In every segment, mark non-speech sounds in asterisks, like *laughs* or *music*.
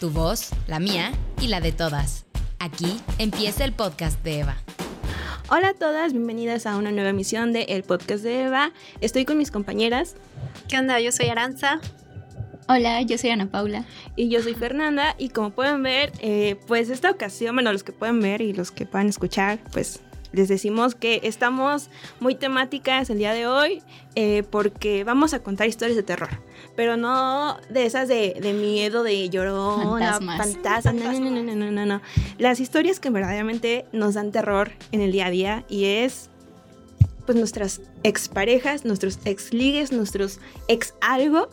Tu voz, la mía y la de todas. Aquí empieza el podcast de Eva. Hola a todas, bienvenidas a una nueva emisión de El Podcast de Eva. Estoy con mis compañeras. ¿Qué onda? Yo soy Aranza. Hola, yo soy Ana Paula. Y yo soy Fernanda. Y como pueden ver, eh, pues esta ocasión, bueno, los que pueden ver y los que puedan escuchar, pues les decimos que estamos muy temáticas el día de hoy eh, porque vamos a contar historias de terror. Pero no de esas de, de miedo, de llorona, fantasmas. No, no, no, no, no, no, no. Las historias que verdaderamente nos dan terror en el día a día y es pues nuestras exparejas, nuestros ex ligues, nuestros ex algo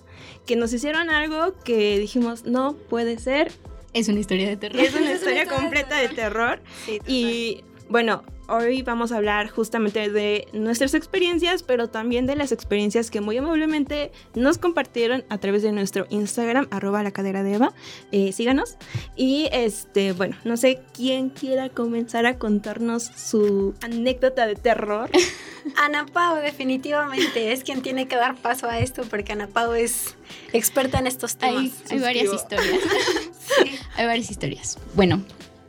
que nos hicieron algo que dijimos no puede ser. Es una historia de terror. Es una *laughs* historia completa de terror. Sí, y bueno, hoy vamos a hablar justamente de nuestras experiencias, pero también de las experiencias que muy amablemente nos compartieron a través de nuestro Instagram, arroba la cadera de Eva. Eh, síganos. Y este, bueno, no sé quién quiera comenzar a contarnos su anécdota de terror. *laughs* Ana Pau, definitivamente, es quien tiene que dar paso a esto porque Ana Pau es experta en estos temas. Hay, hay varias historias. *laughs* sí. Hay varias historias. Bueno,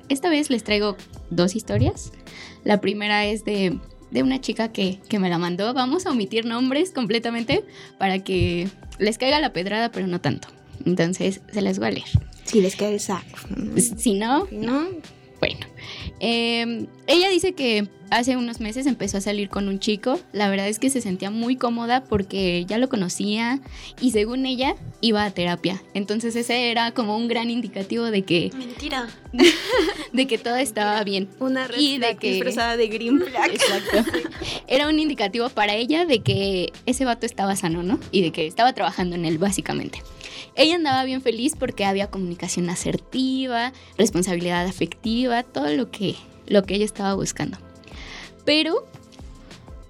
esta vez les traigo dos historias. La primera es de, de una chica que, que, me la mandó. Vamos a omitir nombres completamente para que les caiga la pedrada, pero no tanto. Entonces, se les va a leer. Si les cae el saco. Si no, no. Bueno, eh, ella dice que hace unos meses empezó a salir con un chico. La verdad es que se sentía muy cómoda porque ya lo conocía y según ella iba a terapia. Entonces ese era como un gran indicativo de que... Mentira. *laughs* De que todo estaba bien. Una red y de que disfrazada de green *laughs* flag. Exacto. Era un indicativo para ella de que ese vato estaba sano, ¿no? Y de que estaba trabajando en él básicamente. Ella andaba bien feliz porque había comunicación asertiva, responsabilidad afectiva, todo lo que, lo que ella estaba buscando. Pero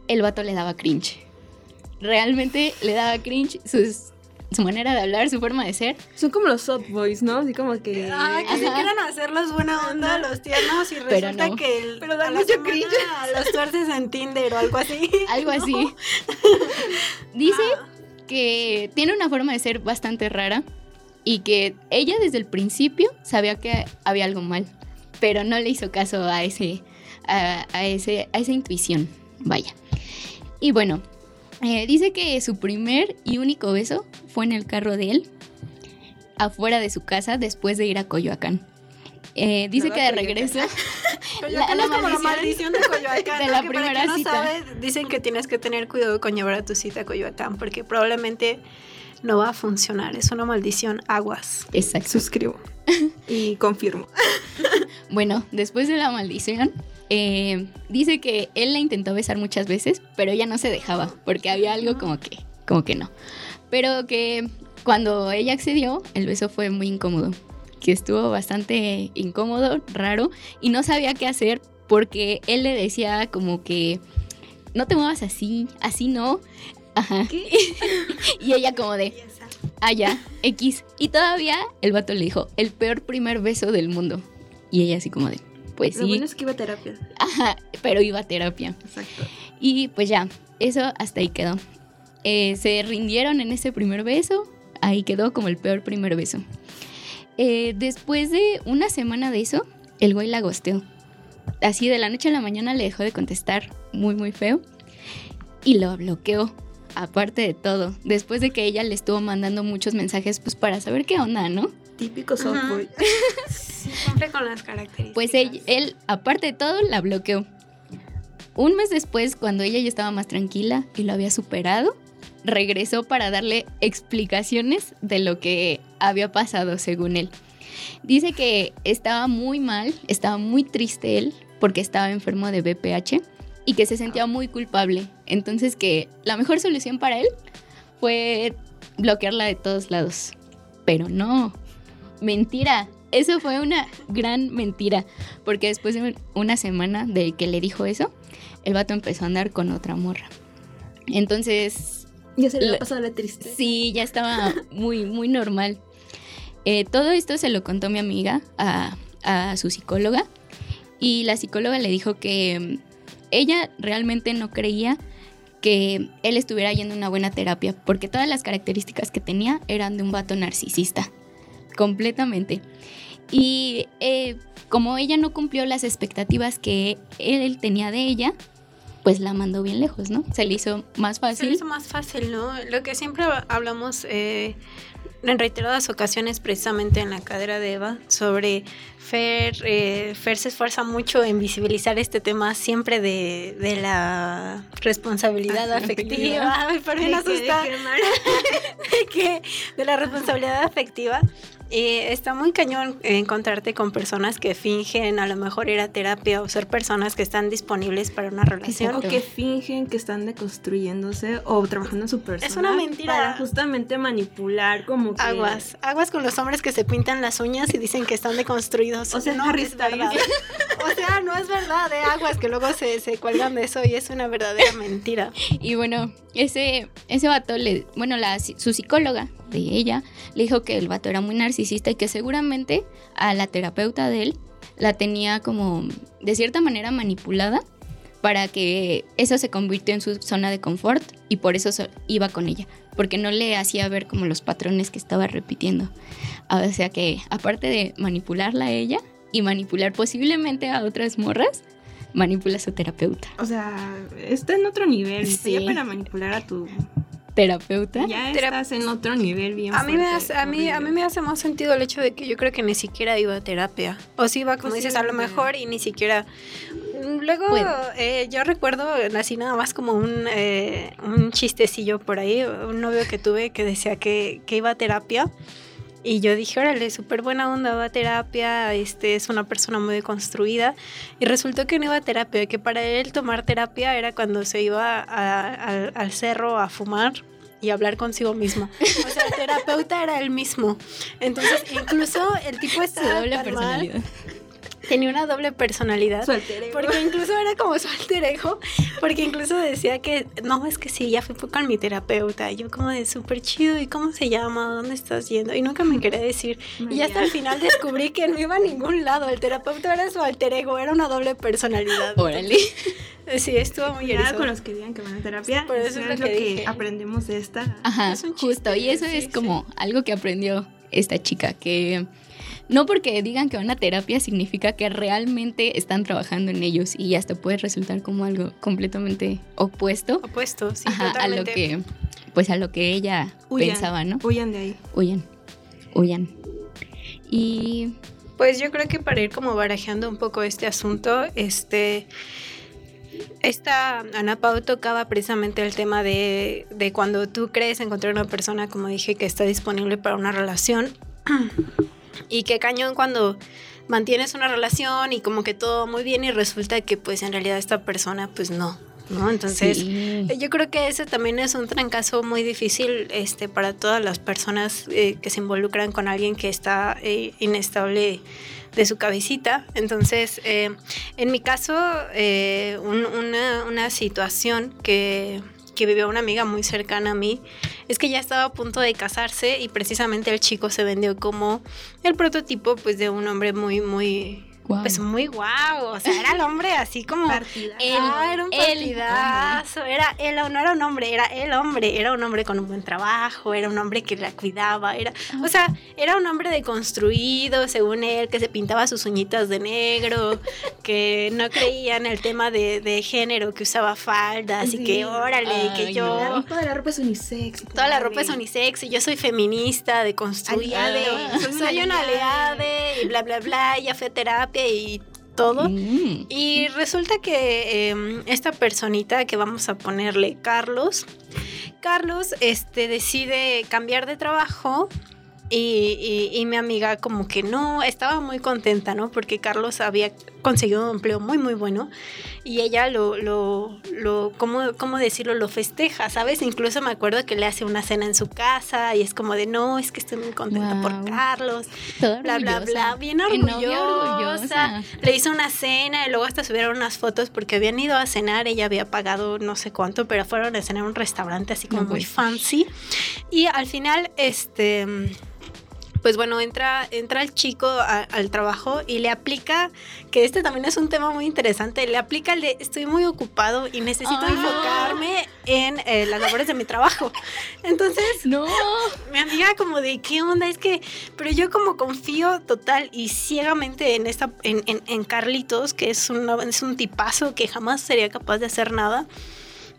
el vato le daba cringe. Realmente le daba cringe sus, su manera de hablar, su forma de ser. Son como los soft boys, ¿no? Así como que. Ah, que se quieran hacerlos buena onda, los tiernos, y resulta no. que el, Pero da mucho cringe. los tuerces en Tinder o algo así. *laughs* Algo ¿no? así. Dice ah. que tiene una forma de ser bastante rara y que ella desde el principio sabía que había algo mal, pero no le hizo caso a ese a, a, ese, a esa intuición, vaya. Y bueno, eh, dice que su primer y único beso fue en el carro de él, afuera de su casa, después de ir a Coyoacán. Eh, dice que de regreso. *laughs* la, la, maldición, la, maldición, de Coyoacán. De la primera para quien no cita. Sabe, dicen que tienes que tener cuidado con llevar a tu cita a Coyoacán, porque probablemente no va a funcionar. Es una maldición aguas. Exacto. Suscribo. *laughs* y confirmo. *laughs* bueno, después de la maldición, eh, dice que él la intentó besar muchas veces, pero ella no se dejaba, porque había algo como que, como que no. Pero que cuando ella accedió, el beso fue muy incómodo, que estuvo bastante incómodo, raro, y no sabía qué hacer porque él le decía como que no te muevas así, así no. Ajá. *laughs* y ella como de, ah, ya, X. Y todavía el vato le dijo, el peor primer beso del mundo. Y ella así como de, pues Lo sí. bueno es que iba a terapia. Ajá, pero iba a terapia. Exacto. Y pues ya, eso hasta ahí quedó. Eh, se rindieron en ese primer beso, ahí quedó como el peor primer beso. Eh, después de una semana de eso, el güey la gosteó. Así de la noche a la mañana le dejó de contestar muy muy feo y lo bloqueó. Aparte de todo, después de que ella le estuvo mandando muchos mensajes pues para saber qué onda, ¿no? Típico softboy. *laughs* Sí, cumple con las características. Pues él, él, aparte de todo, la bloqueó. Un mes después, cuando ella ya estaba más tranquila y lo había superado, regresó para darle explicaciones de lo que había pasado según él. Dice que estaba muy mal, estaba muy triste él porque estaba enfermo de BPH y que se sentía muy culpable. Entonces que la mejor solución para él fue bloquearla de todos lados. Pero no, mentira. Eso fue una gran mentira, porque después de una semana de que le dijo eso, el vato empezó a andar con otra morra. Entonces, Ya se le La- ha pasado la triste. Sí, ya estaba muy, muy normal. Eh, todo esto se lo contó mi amiga a, a su psicóloga y la psicóloga le dijo que ella realmente no creía que él estuviera yendo a una buena terapia porque todas las características que tenía eran de un vato narcisista, completamente. Y eh, como ella no cumplió las expectativas que él tenía de ella, pues la mandó bien lejos, ¿no? Se le hizo más Se le fácil. hizo más fácil, ¿no? Lo que siempre hablamos eh, en reiteradas ocasiones, precisamente en la cadera de Eva, sobre Fer. eh, Fer se esfuerza mucho en visibilizar este tema siempre de, de la responsabilidad afectiva. Ay, *laughs* por me asusta. de *laughs* que de la responsabilidad afectiva. eh, está muy cañón encontrarte con personas que fingen a lo mejor ir a terapia o ser personas que están disponibles para una relación. O que fingen que están deconstruyéndose o trabajando en su persona. Es una mentira. Para justamente manipular como que... Aguas, aguas con los hombres que se pintan las uñas y dicen que están deconstruidos. O sea, no Harry es verdad. O sea, no es verdad, de aguas que luego se, se cuelgan de eso y es una verdadera mentira. Y bueno, ese, ese vato, le, bueno, la, su psicóloga de ella le dijo que el vato era muy narcisista y que seguramente a la terapeuta de él la tenía como de cierta manera manipulada para que eso se convirtió en su zona de confort y por eso so- iba con ella, porque no le hacía ver como los patrones que estaba repitiendo. O sea que aparte de manipularla a ella y manipular posiblemente a otras morras, manipula a su terapeuta. O sea, está en otro nivel. Sí. Ya para manipular a tu... ¿Terapeuta? Ya Terap- estás en otro nivel bien A mí, me fuerte, hace, a, mí, a mí me hace más sentido el hecho de que yo creo que ni siquiera iba a terapia. O sí iba, como dices, a lo mejor y ni siquiera... Luego, eh, yo recuerdo así nada más como un, eh, un chistecillo por ahí, un novio que tuve que decía que, que iba a terapia. Y yo dije, órale, súper buena onda, va a terapia, este, es una persona muy deconstruida. Y resultó que no iba a terapia, que para él tomar terapia era cuando se iba a- al- al cerro a fumar y hablar consigo mismo. *laughs* O sea, el terapeuta era el mismo. Entonces, incluso el tipo Su estaba doble tan mal, personalidad. Tenía una doble personalidad. Su alter ego. Porque incluso era como su alter ego, porque incluso decía que, no, es que sí, ya fui con mi terapeuta, y yo como de súper chido, ¿y cómo se llama? ¿Dónde estás yendo? Y nunca me quería decir. Y hasta el final descubrí que no iba a ningún lado, el terapeuta era su alter ego, era una doble personalidad. Órale. Sí, estuvo muy Cuidado con los que digan que van a terapia. Por eso eso es lo lo que que, dije. aprendemos de esta. Ajá, Es un justo. Y eso sí, es sí. como algo que aprendió esta chica, que no porque digan que van a terapia significa que realmente están trabajando en ellos y hasta puede resultar como algo completamente opuesto Opuesto, sí, ajá, a lo totalmente. que, pues a lo que ella Huyan, pensaba, ¿no? Huyan de ahí. Huyan, huyan. Y Pues yo creo que para ir como barajeando un poco este asunto, este esta Ana Pau tocaba precisamente el tema de, de cuando tú crees encontrar una persona, como dije, que está disponible para una relación. *clears throat* y qué cañón cuando mantienes una relación y como que todo muy bien y resulta que pues en realidad esta persona pues no, ¿no? Entonces... sí. Yo creo que ese también es un trancazo muy difícil este, para todas las personas eh, que se involucran con alguien que está eh, inestable de su cabecita. Entonces, eh, en mi caso, eh, un- una, una situación que, que vivió una amiga muy cercana a mí es que ya estaba a punto de casarse y precisamente el chico se vendió como el prototipo pues, de un hombre muy, muy Pues muy guau, o sea, era el hombre así como Partidazo. el, Ah, era un el partidazo, era él, no era un hombre, era el hombre, era un hombre con un buen trabajo, era un hombre que la cuidaba, era, o sea, era un hombre deconstruido, según él, que se pintaba sus uñitas de negro, que no creía en el tema de, de género, que usaba faldas y Sí. que órale, y que Ay, yo... no. Toda la ropa es unisex. Toda la ropa es unisex y yo soy feminista, deconstruida, Aliade, soy una aliade. y bla, bla, bla, ya fue a terapia y todo. Mm. Y resulta que eh, esta personita que vamos a ponerle Carlos, Carlos este, decide cambiar de trabajo y, y- y mi amiga como que no, estaba muy contenta, ¿no? Porque Carlos había conseguido un empleo muy, muy bueno y ella lo, lo, lo ¿cómo, cómo decirlo? Lo festeja, ¿sabes? Incluso me acuerdo que le hace una cena en su casa y es como de, no, es que estoy muy contenta por Guau. Carlos Toda bla, bla, bla, bien orgullosa. orgullosa. Le hizo una cena y luego hasta subieron unas fotos porque habían ido a cenar, ella había pagado no sé cuánto, pero fueron a cenar a un restaurante así como muy fancy. Y al final, este, pues bueno, entra, entra el chico a- al trabajo y le aplica, que este también es un tema muy interesante, le aplica el de estoy muy ocupado y necesito no. enfocarme en eh, las labores de mi trabajo. Entonces, No. mi amiga como de qué onda es que pero yo como confío total y ciegamente en esta en, en- en Carlitos que es un es un tipazo que jamás sería capaz de hacer nada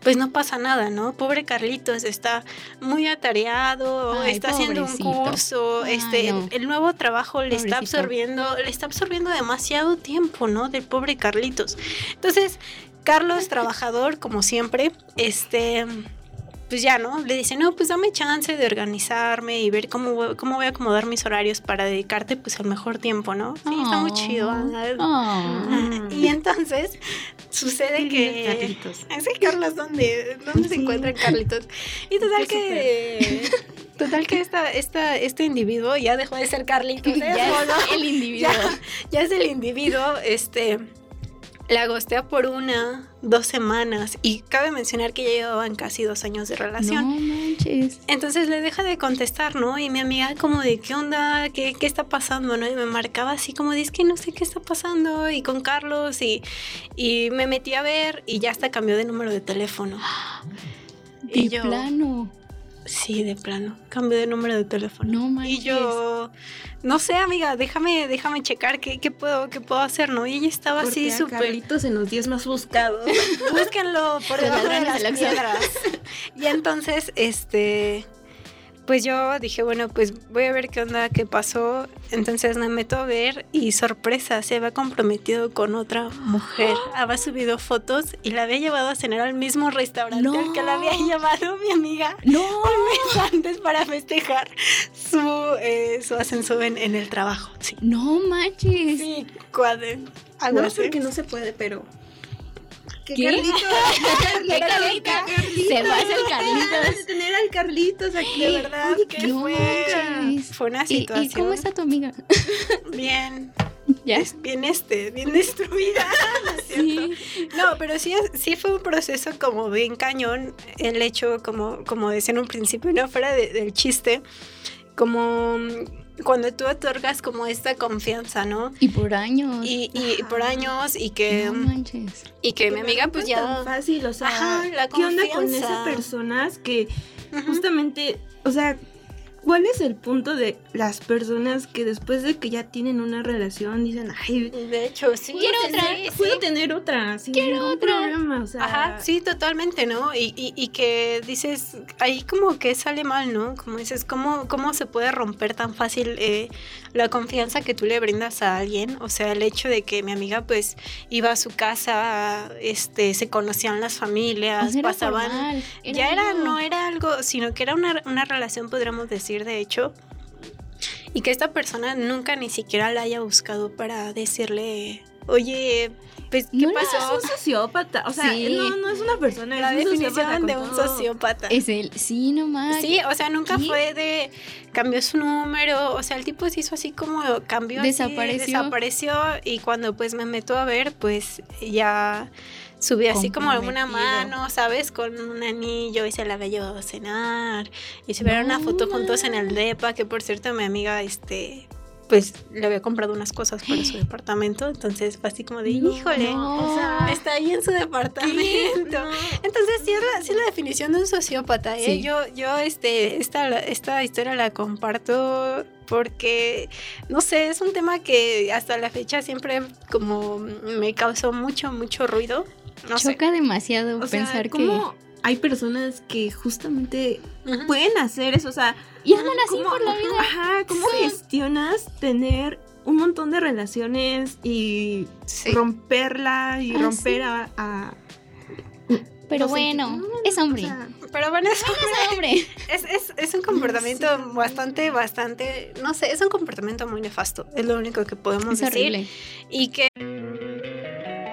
pues no pasa nada, ¿no? Pobre Carlitos está muy atareado, Ay, está haciendo un curso, Ay, este, no. el nuevo trabajo le está absorbiendo, le está absorbiendo demasiado tiempo, ¿no? Del pobre Carlitos. Entonces, Carlos, trabajador, como siempre, este, pues ya, ¿no? Le dice, no, pues dame chance de organizarme y ver cómo, voy- cómo voy a acomodar mis horarios para dedicarte, pues, al mejor tiempo, ¿no? Sí, está muy Oh. chido. Oh. *laughs* Y entonces sucede que... Carlitos. *laughs* Ese Carlos, ¿dónde, dónde se Sí. encuentra Carlitos? Y total que... Total que esta, esta, este individuo ya dejó de ser Carlitos. *laughs* ¿eh? *laughs* Ya Solo- es el individuo. ya, ya es el individuo, este, la gostea por una, dos semanas y cabe mencionar que ya llevaban casi dos años de No relación. Manches. Entonces le deja de contestar, ¿no? Y mi amiga como de, ¿qué onda? ¿Qué, qué está pasando? ¿no? Y me marcaba así como de, es que no sé qué está pasando. Y con Carlos y, y me metí a ver y ya hasta cambió de número de teléfono. De Y yo- plano. Sí, de plano, cambió de número de teléfono. No manches. Y yo, no sé, amiga, déjame, déjame checar qué, qué puedo, qué puedo hacer, ¿no? Y ella estaba así Porque súper. En los 10 más buscados. *laughs* Búsquenlo por debajo de las piedras. *laughs* Y entonces, este, pues yo dije, bueno, pues voy a ver qué onda, qué pasó. Entonces me meto a ver y sorpresa, se había comprometido con otra mujer. *gasps* Había subido fotos y la había llevado a cenar al mismo restaurante No. al que la había llevado mi amiga No. un mes antes para festejar su, eh, su ascenso en, en el trabajo. Sí, No manches. sí, cuadre. No Aguas, porque no se puede, pero. Que ¿Qué? Carlitos. *laughs* ¿Qué Carlitos? Se va a hacer Carlitos. de tener al Carlitos aquí. De verdad Oye, no fue, fue una ¿Y, situación y cómo está tu amiga? *laughs* bien, *laughs* ¿Ya? bien este, bien destruida, ¿no es cierto? Sí. No, pero sí, sí fue un proceso como bien cañón, el hecho, como, como decía en un principio, no fuera de- del chiste, como cuando tú otorgas como esta confianza, ¿no? Y por años. Y, y por años y que, no manches. y que mi amiga pues es tan ya... fácil, o sea, Ajá, la ¿qué onda con esas personas que justamente, o sea, ¿cuál es el punto de las personas que después de que ya tienen una relación dicen, ay, De hecho, sí. Quiero otra. sí, puedo tener otra, sin Quiero otra. problema, o sea, Ajá, sí, totalmente, ¿no? Y, y, y que dices, ahí como que sale mal, ¿no? Como dices, ¿cómo, cómo se puede romper tan fácil eh, la confianza que tú le brindas a alguien? O sea, el hecho de que mi amiga pues iba a su casa, este, se conocían las familias, O sea, era pasaban... ya era, no era algo, sino que era una, una relación, podríamos decir, de hecho. Y que esta persona nunca ni siquiera la haya buscado para decirle, oye, pues, ¿qué No la- pasó? es un sociópata, o sea, Sí. no, no es una persona, La es un sociópata definición de un todo. sociópata. Es el. Sí, nomás. Sí, o sea, nunca ¿Qué? fue de cambió su número, o sea, el tipo se hizo así como cambió así, Desapareció. desapareció y cuando pues me meto a ver, pues ya subió así como alguna Comprometido. mano, ¿sabes? Con un anillo y se la había llevado a cenar y se vieron una foto juntos en el manches. depa, que por cierto mi amiga este pues le había comprado unas cosas para su *gasps* departamento, entonces fue así como de, híjole, no. o sea, está ahí en su departamento. Entonces sí es, la, sí es la definición de un sociópata, ¿eh? Sí. Yo, yo este, esta, esta historia la comparto porque, no sé, es un tema que hasta la fecha siempre como me causó mucho, mucho ruido. No sé. Choca demasiado O sea, pensar ¿cómo hay personas que justamente pueden hacer eso? O sea, que... Y andan así ¿cómo- por la vida. Ajá, ¿cómo gestionas tener un montón de relaciones y Sí. romperla y Ah, romper a, a- Pero no bueno, no, es hombre. o sea, Pero bueno, es, es hombre. es, es, es un comportamiento bastante, bastante, no sé, es un comportamiento muy nefasto. Es lo único que podemos Es decir. horrible. Y que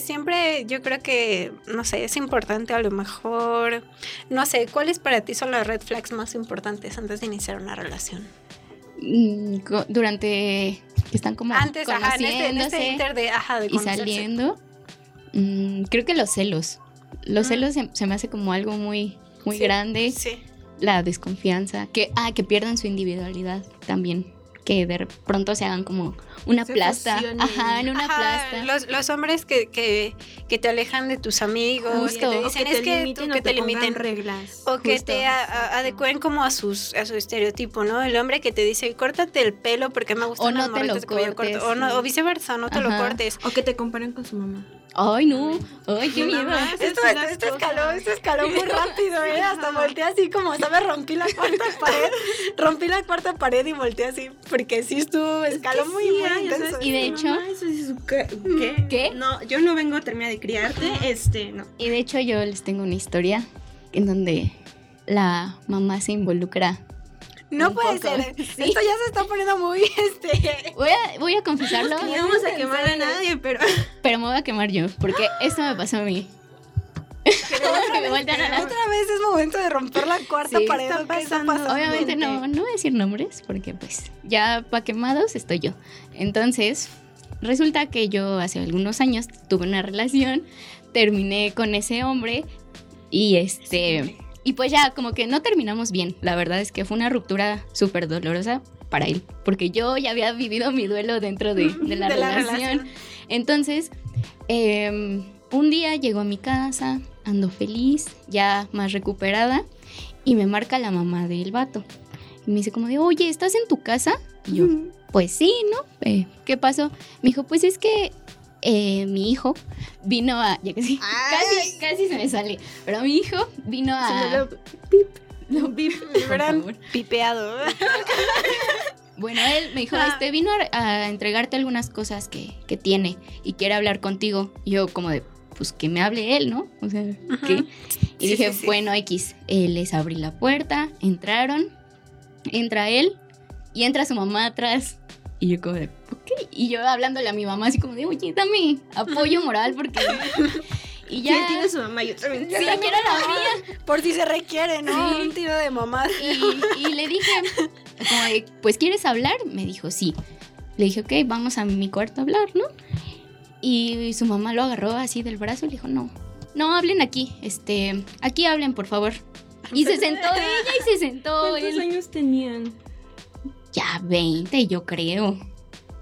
Siempre yo creo que, no sé, es importante a lo mejor, no sé, ¿cuáles para ti son las red flags más importantes antes de iniciar una relación? Mm, Durante que están como Antes, ajá, en este, en este inter de, ajá, de y saliendo, mm, creo que los celos. Los Mm. celos se, se me hace como algo muy, muy Sí, grande. Sí. La desconfianza. Que, ah, que pierdan su individualidad también. Que de pronto se hagan como una Se plasta. fusionen. Ajá, en una Ajá, plasta. Los, los hombres que, que, que te alejan de tus amigos, Justo. que te o dicen, que es te que limiten tú o que te pongan limiten. reglas. O que Justo. te a- a- adecúen como a sus a su estereotipo, ¿no? El hombre que te dice, córtate el pelo porque me gustan O no las te lo cortes, corto", O, no, o viceversa, no te lo Ajá. cortes. O que te comparen con su mamá. Ay, no. Ay, qué miedo. mamá, Esto, esto, escaló, esto escaló muy *laughs* rápido, ¿eh? Hasta volteé así como, ¿sabes? Rompí la cuarta *laughs* pared, rompí la cuarta pared y volteé así, porque sí estuvo, escaló que muy, sí, sea, intenso. Y de hecho- Mamá, eso es su ca- ¿Qué? ¿Qué? No, yo no vengo a terminar de criarte, este, no. Y de hecho yo les tengo una historia en donde la mamá se involucra. No puede poco. ser. *laughs* Sí. esto ya se está poniendo muy, *laughs* este... Voy a, voy a confesarlo, No vamos a quemar a nadie, pero *laughs* pero me voy a quemar yo, porque esto me pasó a mí. Que me voltean a la- Otra vez es momento de romper la cuarta Sí, pared. está ¿o qué pasando. Obviamente no, no voy a decir nombres, porque pues ya pa' quemados estoy yo. Entonces, resulta que yo hace algunos años tuve una relación, terminé con ese hombre y este... Y pues ya como que no terminamos bien. La verdad es que fue una ruptura súper dolorosa para él, porque yo ya había vivido mi duelo dentro de, *laughs* de la De la relación. relación. Entonces, em, un día llegó a mi casa, ando feliz, ya más recuperada, y me marca la mamá del vato. Y me dice como de, oye, ¿estás en tu casa? Y yo, pues sí, ¿no? Eh, ¿Qué pasó? Me dijo, pues es que eh, mi hijo vino a... Ya casi, casi, casi se me sale. Pero mi hijo vino a... No, bip, por Verán, favor. pipeado. Bueno, él me dijo, Ah. este, vino a, a entregarte algunas cosas que, que tiene y quiere hablar contigo. Y yo como de, pues que me hable él, ¿no? O sea, ¿qué? Y Sí, dije, sí, sí. bueno, X, Eh, les abrí la puerta, entraron, entra él y entra su mamá atrás. Y yo como de, Y yo hablándole a mi mamá así como de, oye, dame apoyo moral porque... *laughs* y ya tiene su mamá, yo también. Sí, quiero la mía. Por si se requiere, ¿no? Sí. Un tiro de mamá. Y, y le dije, como de, pues ¿quieres hablar? Me dijo, sí. Le dije, ok, vamos a mi cuarto a hablar, ¿no? Y su mamá lo agarró así del brazo y le dijo, no, no, hablen aquí, este, aquí hablen, por favor. Y se sentó ella y se sentó ¿Cuántos él. años tenían? Ya 20, yo creo.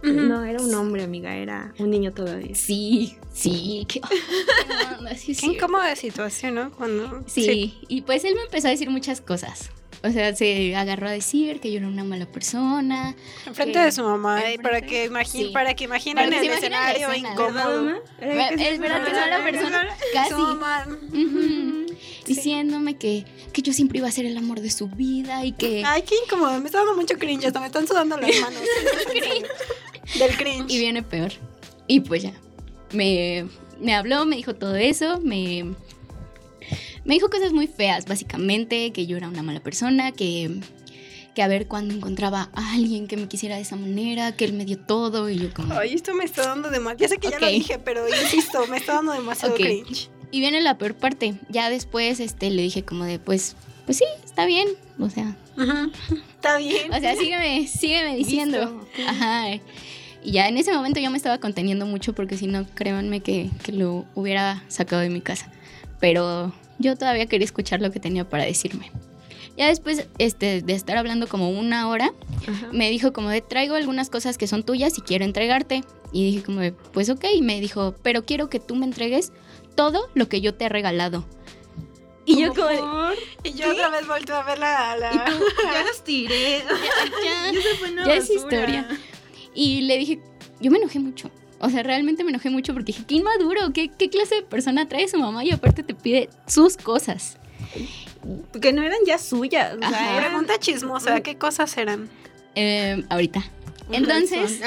No, era un hombre, amiga, era un niño todavía. Sí, sí. Qué, *laughs* sí, incómoda situación, ¿no? Cuando... Sí, y pues él me empezó a decir muchas cosas. O sea, se agarró a decir que yo era una mala persona. Enfrente que- de su mamá, eh, para que imaginen, sí. para que imaginen Para que el escenario escena. incómodo. que Es verdad que es mala persona. Casi. Su mamá. Ujú. Diciéndome que, que yo siempre iba a ser el amor de su vida y que... Ay, qué incómodo, me está dando mucho cringe, hasta me están sudando las manos. *laughs* *laughs* Del cringe. Y viene peor. Y pues ya. Me, me habló, me dijo todo eso, me... Me dijo cosas muy feas, básicamente, que yo era una mala persona, que, que a ver cuándo encontraba a alguien que me quisiera de esa manera, que él me dio todo y yo como... Ay, esto me está dando demasiado. Ya sé que ya Ok. lo dije, pero insisto, me está dando demasiado Ok. cringe. Y viene la peor parte. Ya después este, le dije como de, pues, pues sí, está bien. O sea, Ujú. Está bien. o sea, sígueme, sígueme diciendo. Listo. Ajá. Y ya en ese momento yo me estaba conteniendo mucho porque si no, créanme que, que lo hubiera sacado de mi casa. Pero yo todavía quería escuchar lo que tenía para decirme. Ya después este, de estar hablando como una hora, me dijo como de traigo algunas cosas que son tuyas y quiero entregarte. Y dije como de, pues ok, y me dijo, pero quiero que tú me entregues todo lo que yo te he regalado. Y yo como Y yo otra vez volteo a ver la... la... Ya los tiré. *laughs* ya, *laughs* Ya se fue una ya es historia. Y le dije, yo me enojé mucho. O sea, realmente me enojé mucho porque dije, qué inmaduro, ¿qué, qué clase de persona trae su mamá y aparte te pide sus cosas. Que no eran ya suyas. O sea, Pregunta chismosa, ¿qué cosas eran? Eh, ahorita. Entonces,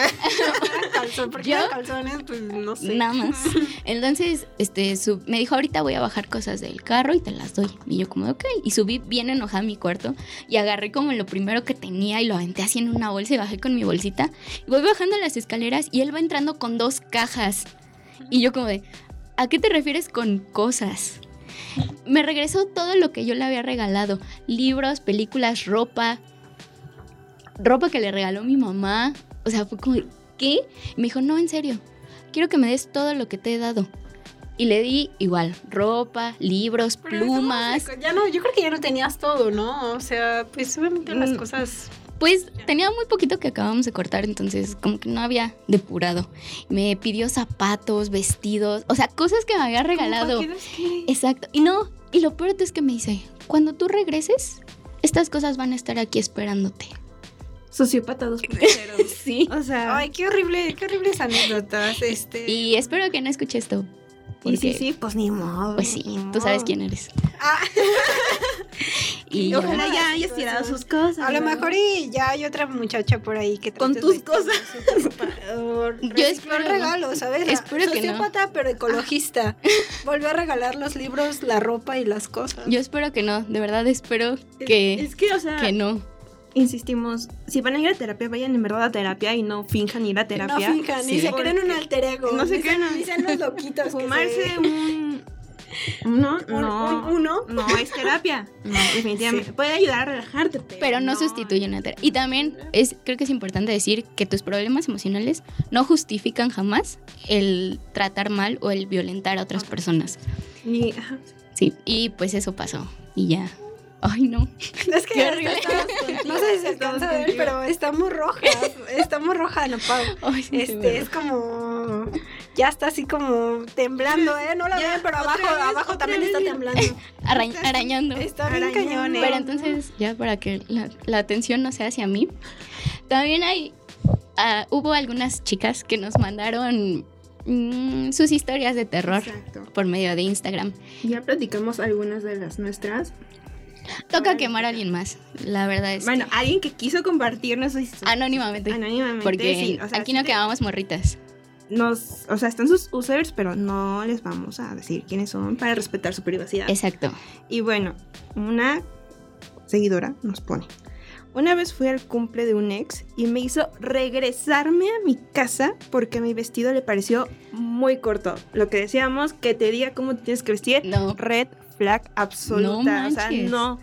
Calzón, *laughs* *laughs* porque ¿Yo? los calzones, pues no sé. nada más. *laughs* Entonces, este, me dijo, ahorita voy a bajar cosas del carro y te las doy. Y yo como, ok. Y subí bien enojada a mi cuarto y agarré como lo primero que tenía y lo aventé así en una bolsa y bajé con mi bolsita. Y voy bajando las escaleras y él va entrando con dos cajas. Y yo como de, ¿a qué te refieres con cosas? Me regresó todo lo que yo le había regalado. Libros, películas, ropa. Ropa que le regaló mi mamá. O sea, fue como, ¿qué? Y me dijo, no, en serio. Quiero que me des todo lo que te he dado. Y le di igual, ropa, libros, Pero plumas. estamos- Ya no, yo creo que ya no tenías todo, ¿no? O sea, pues obviamente las Mm. cosas. Pues tenía muy poquito que acabamos de cortar, entonces como que no había depurado. Me pidió zapatos, vestidos, o sea, cosas que me había regalado. Exacto. Y no, y lo peor es que me dice, cuando tú regreses, estas cosas van a estar aquí esperándote. Sociópata 2.0. *laughs* Sí. O sea, Ay, qué horrible, qué horribles anécdotas. Este. Y espero que no escuche esto. y sí, porque, sí, pues ni modo. Pues sí, tú sabes quién eres. Ah, *laughs* Y Ojalá ya- ya hayas tirado sus cosas. a lo ¿no? mejor y ya hay otra muchacha por ahí que Con trate tus cosas. *laughs* Yo espero- regalo, ¿sabes? La espero que no. Sociópata, pero ecologista. Volvió a regalar los libros, la ropa y las cosas. Yo espero que no, de verdad espero que, Es que, o sea, que no. Insistimos, si van a ir a terapia, vayan en verdad a terapia y no finjan ir a terapia. No finjan, ni Sí. se creen un alter ego. No se Ni creen Ni sean los loquitos. que Fumarse se- un... *laughs* No. un- uno. No, es terapia. No, *laughs* definitivamente. Puede ayudar a relajarte, pero, Pero no, sustituye una terapia. Y también es, creo que es importante decir que tus problemas emocionales no justifican jamás el tratar mal o el violentar a otras personas. Y, ajá. Sí, y pues eso pasó. Y ya. Ay, no. *laughs* Es que estamos- *laughs* no sé si se alcanza a ver, pero estamos rojas. Estamos rojas, no Pau. Ay, sí, Este es como ya está así como temblando, ¿eh? No la Ya, ven, pero abajo, vez, abajo también vez. está temblando. *laughs* Arañ- arañando. Está bien Arañando. cañón, ¿eh? Pero entonces, ya para que la, la atención no sea hacia mí, también hay, ah, hubo algunas chicas que nos mandaron mm, sus historias de terror Exacto. por medio de Instagram. Ya platicamos algunas de las nuestras. Toca quemar a alguien más, la verdad es Bueno, que- alguien que quiso compartirnos su historia. anónimamente. Anónimamente. Porque sí, o sea, aquí sí no te- quemamos morritas. Nos, o sea, están sus users, pero no les vamos a decir quiénes son para respetar su privacidad. Exacto. Y bueno, una seguidora nos pone. Una vez fui al cumple de un ex y me hizo regresarme a mi casa porque mi vestido le pareció muy corto. Lo que decíamos, que te diga cómo te tienes que vestir. No. Red flag absoluta. No o sea, manches. no.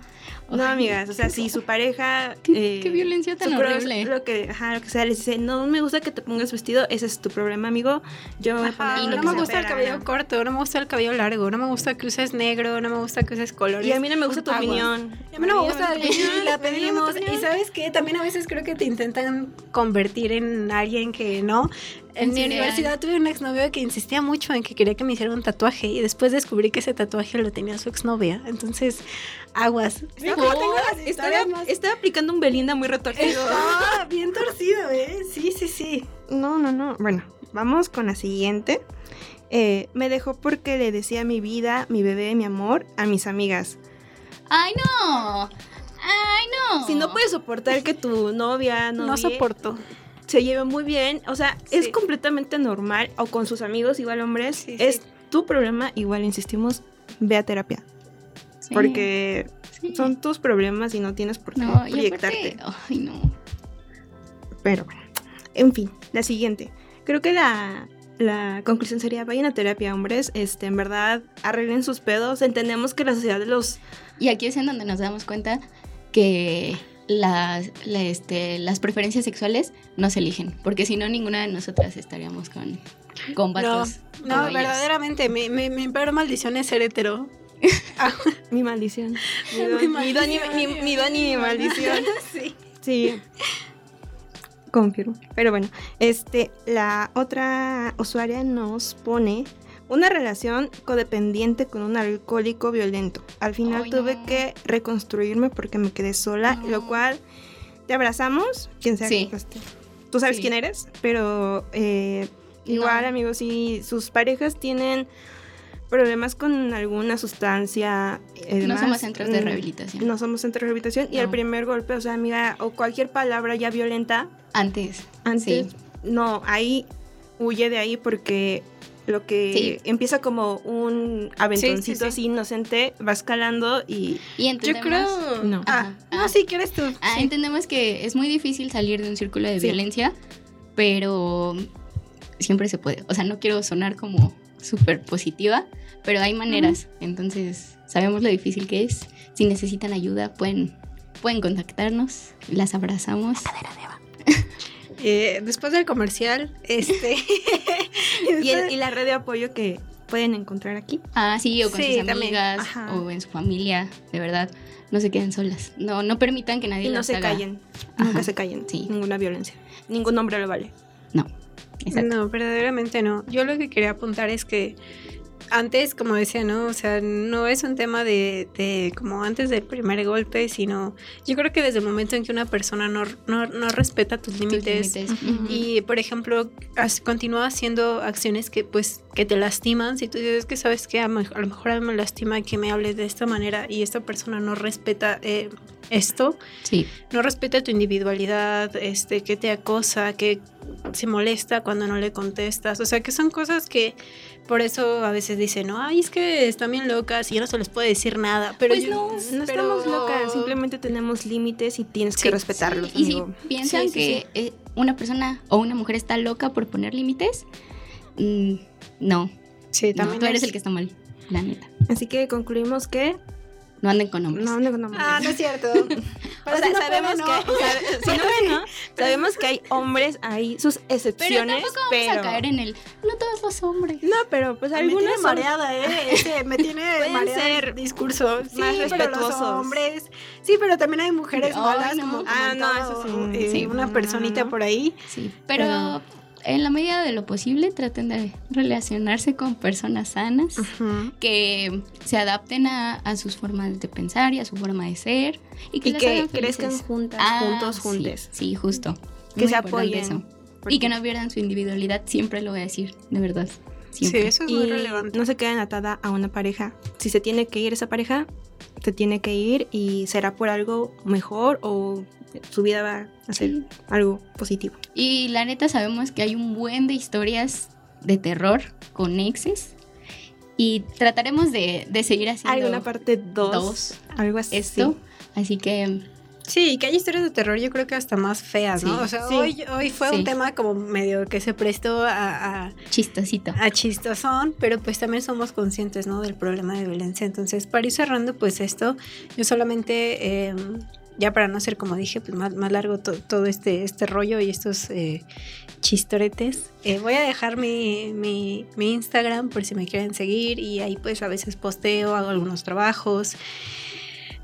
No, amigas, o sea, si su pareja... Qué- eh, qué violencia tan horrible. Lo que, ajá, lo que sea, les dice, no me gusta que te pongas vestido, ese es tu problema, amigo. Yo me voy a Ajá, poner y lo no me gusta el cabello gana". corto, no me gusta el cabello largo, no me gusta que uses negro, no me gusta que uses colores. Y a mí no me gusta tu Aguas. opinión. A mí no me gusta *laughs* la opinión, pedimos. a mí no me gusta tu Y sabes qué, también a veces creo que te intentan convertir en alguien que no. En mi universidad tuve un exnovio que insistía mucho en que quería que me hiciera un tatuaje y después descubrí que ese tatuaje lo tenía su exnovia. Entonces, aguas. Mira ¿Cómo cómo tengo estaba, las historias más- estaba aplicando un Belinda muy retorcido. Estaba bien torcido, ¿eh? Sí, sí, sí. No, no, no. Bueno, vamos con la siguiente. Eh, me dejó porque le decía mi vida, mi bebé, mi amor a mis amigas. ¡Ay, no! ¡Ay, no! Si no puedes soportar que tu novia, No novia, soporto. se lleve muy bien, o sea, es completamente normal, o con sus amigos, igual hombres, Sí, es sí. tu problema, igual insistimos, ve a terapia. Sí. Porque son tus problemas y no tienes por qué No, proyectarte. aparte, ay, no. Pero bueno, en fin, la siguiente. Creo que la, la conclusión sería, vayan a terapia, hombres. Este, en verdad, arreglen sus pedos. Entendemos que la sociedad de los... Y aquí es en donde nos damos cuenta que las, la- este, las preferencias sexuales no se eligen, porque si no, ninguna de nosotras estaríamos con, con No, vatos. no, verdaderamente, mi, mi, mi peor maldición es ser hetero. *laughs* Mi *laughs* maldición. Mi Mi don, mi don y maldición, mi, mi- mi don y mi maldición. *laughs* sí. Sí. Confirmo. Pero bueno, este, la otra usuaria nos pone una relación codependiente con un alcohólico violento. Al final tuve no. que reconstruirme porque me quedé sola, No. lo cual te abrazamos, quien sea Sí. que este, Tú sabes Sí. quién eres, pero eh, igual, No. amigos, si sus parejas tienen problemas con alguna sustancia, eh, No demás, somos centros de mm, rehabilitación. no somos centro de rehabilitación y el primer golpe, o sea, amiga, o cualquier palabra ya violenta, Antes. antes, Sí. no, ahí huye de ahí porque lo que Sí. empieza como un aventoncito Sí, sí, sí. así inocente va escalando y Y Yo entendemos... creo. No. Ah, Ajá. no, Ah. sí, ¿qué eres tú? Ah, Sí. entendemos que es muy difícil salir de un círculo de Sí. violencia, pero siempre se puede. O sea, no quiero sonar como súper positiva, pero hay maneras. Entonces, sabemos lo difícil que es. Si necesitan ayuda, pueden, pueden contactarnos. Las abrazamos. *laughs* Eh, después del comercial, este. *laughs* y, el- y la red de apoyo que pueden encontrar aquí. Ah, sí, o con Sí, sus amigas, o en su familia. De verdad, no se queden solas. No, no permitan que nadie Y no las se haga. callen, nunca Ajá. se callen, Sí. ninguna violencia, ningún hombre lo vale. No, No, verdaderamente no. Yo lo que quería apuntar es que antes, como decía, ¿no? O sea, no es un tema de, de como antes del primer golpe, sino yo creo que desde el momento en que una persona no, no, no respeta tus Tus límites, y por ejemplo as- continúa haciendo acciones que pues que te lastiman si tú dices que sabes que a, lo mejor- a lo mejor me lastima que me hables de esta manera y esta persona no respeta eh, esto Sí. no respeta tu individualidad este que te acosa que se molesta cuando no le contestas o sea que son cosas que por eso a veces dicen no ay es que están bien locas y ya no se les puede decir nada pero Pues yo- no, No pero- estamos locas, simplemente tenemos límites y tienes Sí, que respetarlos, Y si piensan Sí, sí, que eh, una persona o una mujer está loca por poner límites, mm, no, sí no, también tú eres es- el que está mal, la neta. Así que concluimos que No anden con hombres. no, no, no, no. ah no es cierto O sea, sabemos que sabe- si no ¿no? *laughs* sabemos que hay *laughs* hombres ahí sus pero excepciones, tampoco vamos pero a caer en el no todos los hombres. no, pero pues me algunas tiene son- mareada, ¿eh? *laughs* Ese, me tiene mareada ser el discurso. Sí, más pero los respetuosos. hombres. Sí, pero también hay mujeres malas, no. como Ah, no, eso sí. eh, Sí. una No, personita no, no. por ahí. Sí, pero, Pero- en la medida de lo posible traten de relacionarse con personas sanas que se adapten a, a sus formas de pensar y a su forma de ser y que, y crezcan felices. juntas, Ah, juntos, sí, juntes. Sí, justo. Que Muy se apoyen. eso. Y que no pierdan su individualidad, siempre lo voy a decir, de verdad. Sí, eso es muy y relevante. no se queden atada a una pareja. Si se tiene que ir esa pareja, se tiene que ir y será por algo mejor o su vida va a ser Sí. algo positivo. Y la neta sabemos que hay un buen de historias de terror con exes y trataremos de, de seguir Hay haciendo una parte 2, dos, algo así. esto. Así que Sí, que hay historias de terror, yo creo que hasta más feas, ¿no? Sí. O sea, Sí. hoy, hoy fue Sí. un tema como medio que se prestó a, a, chistosito. a chistosón, pero pues también somos conscientes, ¿no? Del problema de violencia. Entonces, para ir cerrando, pues esto, yo solamente, eh, ya para no ser como dije, pues más, más largo to- todo este, este rollo y estos eh, chistoretes, eh, voy a dejar mi, mi, mi Instagram por si me quieren seguir y ahí pues a veces posteo, hago algunos trabajos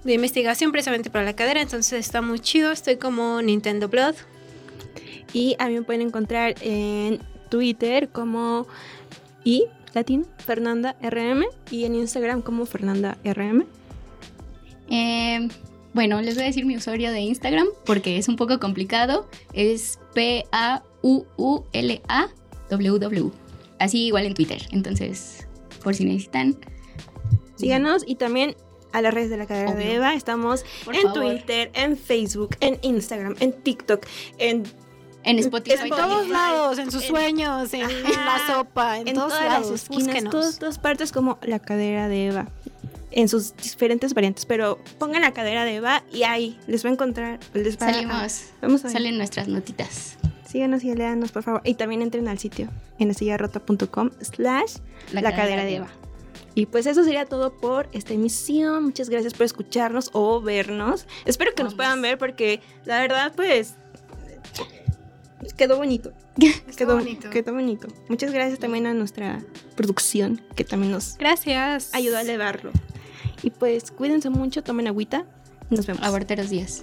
de investigación precisamente para la cadera, entonces está muy chido, estoy como Nintendo Blood. Y a mí me pueden encontrar en Twitter como y latín Fernanda RM y en Instagram como Fernanda RM. Eh, bueno, les voy a decir mi usuario de Instagram porque es un poco complicado. Es P-A-U-U-L-A-W-W. Así igual en Twitter. Entonces, por si necesitan. Síganos y también a las redes de la cadera de Obvio. Eva. Estamos Por en favor. Twitter, en Facebook, en Instagram, en TikTok, en, En Spotify. En todos lados, en sus en- sueños, en, Ajá. la sopa, en, en todos todas lados. las esquinas, búsquenos. todas, todas partes como la cadera de Eva. en sus diferentes variantes, pero pongan la cadera de Eva y ahí les va a encontrar, les va a- Salimos. vamos a ver. Salen nuestras notitas. Síganos y léanos, por favor. Y también entren al sitio en sillarrota.com slash la, cadera de Eva. Y pues eso sería todo por esta emisión. Muchas gracias por escucharnos o vernos. Espero que nos puedan ver porque la verdad pues quedó bonito. Quedó bonito. Quedó bonito. Muchas gracias también a nuestra producción que también nos Gracias. ayudó a elevarlo. Y pues cuídense mucho, tomen agüita. Nos vemos. Aborteros días.